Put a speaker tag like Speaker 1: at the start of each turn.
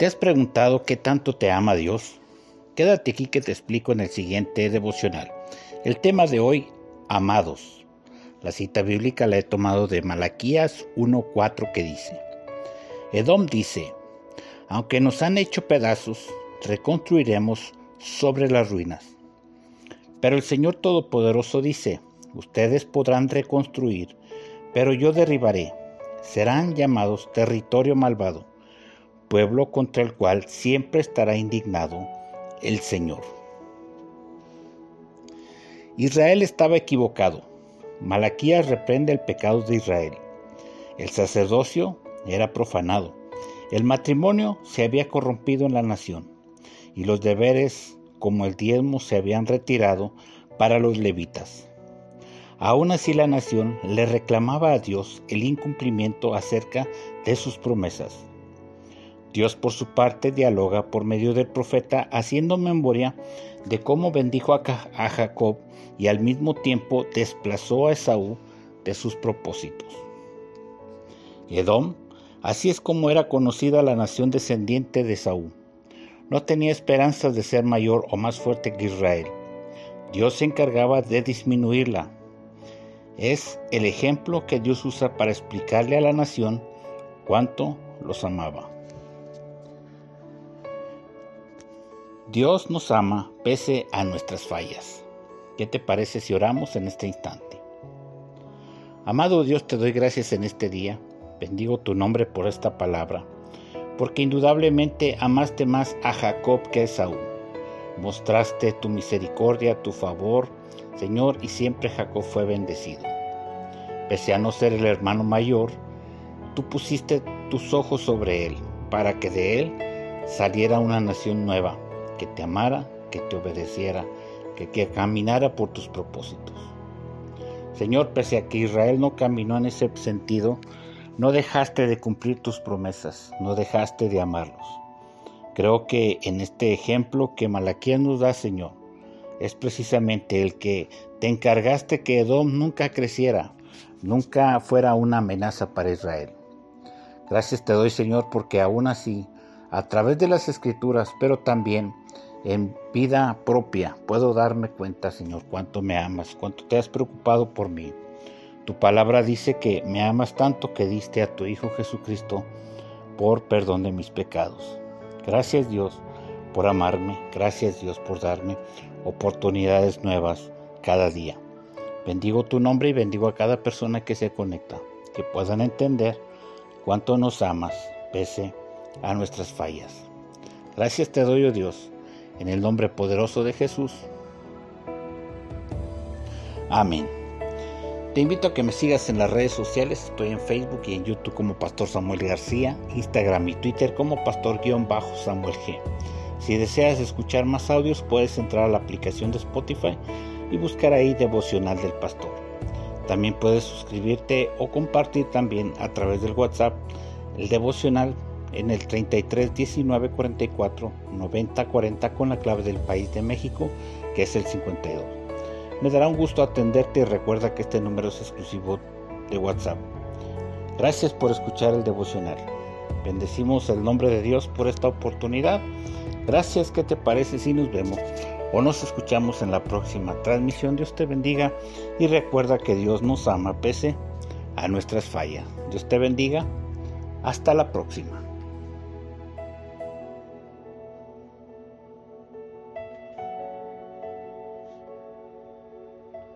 Speaker 1: ¿Te has preguntado qué tanto te ama Dios? Quédate aquí que te explico en el siguiente devocional. El tema de hoy, amados. La cita bíblica la he tomado de Malaquías 1.4 que dice, Edom dice, aunque nos han hecho pedazos, reconstruiremos sobre las ruinas. Pero el Señor Todopoderoso dice, ustedes podrán reconstruir, pero yo derribaré. Serán llamados territorio malvado pueblo contra el cual siempre estará indignado el Señor. Israel estaba equivocado. Malaquías reprende el pecado de Israel. El sacerdocio era profanado. El matrimonio se había corrompido en la nación y los deberes como el diezmo se habían retirado para los levitas. Aún así la nación le reclamaba a Dios el incumplimiento acerca de sus promesas. Dios por su parte dialoga por medio del profeta haciendo memoria de cómo bendijo a Jacob y al mismo tiempo desplazó a Esaú de sus propósitos. Edom, así es como era conocida la nación descendiente de Esaú. No tenía esperanzas de ser mayor o más fuerte que Israel. Dios se encargaba de disminuirla. Es el ejemplo que Dios usa para explicarle a la nación cuánto los amaba. Dios nos ama pese a nuestras fallas. ¿Qué te parece si oramos en este instante? Amado Dios, te doy gracias en este día. Bendigo tu nombre por esta palabra, porque indudablemente amaste más a Jacob que a Esaú. Mostraste tu misericordia, tu favor, Señor, y siempre Jacob fue bendecido. Pese a no ser el hermano mayor, tú pusiste tus ojos sobre él, para que de él saliera una nación nueva que te amara, que te obedeciera, que, caminara por tus propósitos. Señor, pese a que Israel no caminó en ese sentido, no dejaste de cumplir tus promesas, no dejaste de amarlos. Creo que en este ejemplo que Malaquías nos da, Señor, es precisamente el que te encargaste que Edom nunca creciera, nunca fuera una amenaza para Israel. Gracias te doy, Señor, porque aún así, a través de las escrituras, pero también en vida propia puedo darme cuenta, Señor, cuánto me amas, cuánto te has preocupado por mí. Tu palabra dice que me amas tanto que diste a tu Hijo Jesucristo por perdón de mis pecados. Gracias Dios por amarme, gracias Dios por darme oportunidades nuevas cada día. Bendigo tu nombre y bendigo a cada persona que se conecta, que puedan entender cuánto nos amas pese a nuestras fallas. Gracias te doy, oh Dios, en el nombre poderoso de Jesús. Amén. Te invito a que me sigas en las redes sociales. Estoy en Facebook y en YouTube como Pastor Samuel García, Instagram y Twitter como Pastor-Samuel G. Si deseas escuchar más audios, puedes entrar a la aplicación de Spotify y buscar ahí Devocional del Pastor. También puedes suscribirte o compartir también a través del WhatsApp el devocional en el 33 19 44 90 40 con la clave del país de México que es el 52. Me dará un gusto atenderte y recuerda que este número es exclusivo de WhatsApp. Gracias por escuchar el devocional. Bendecimos el nombre de Dios por esta oportunidad. Gracias, ¿qué te parece si nos vemos o nos escuchamos en la próxima transmisión? Dios te bendiga y recuerda que Dios nos ama pese a nuestras fallas. Dios te bendiga. Hasta la próxima.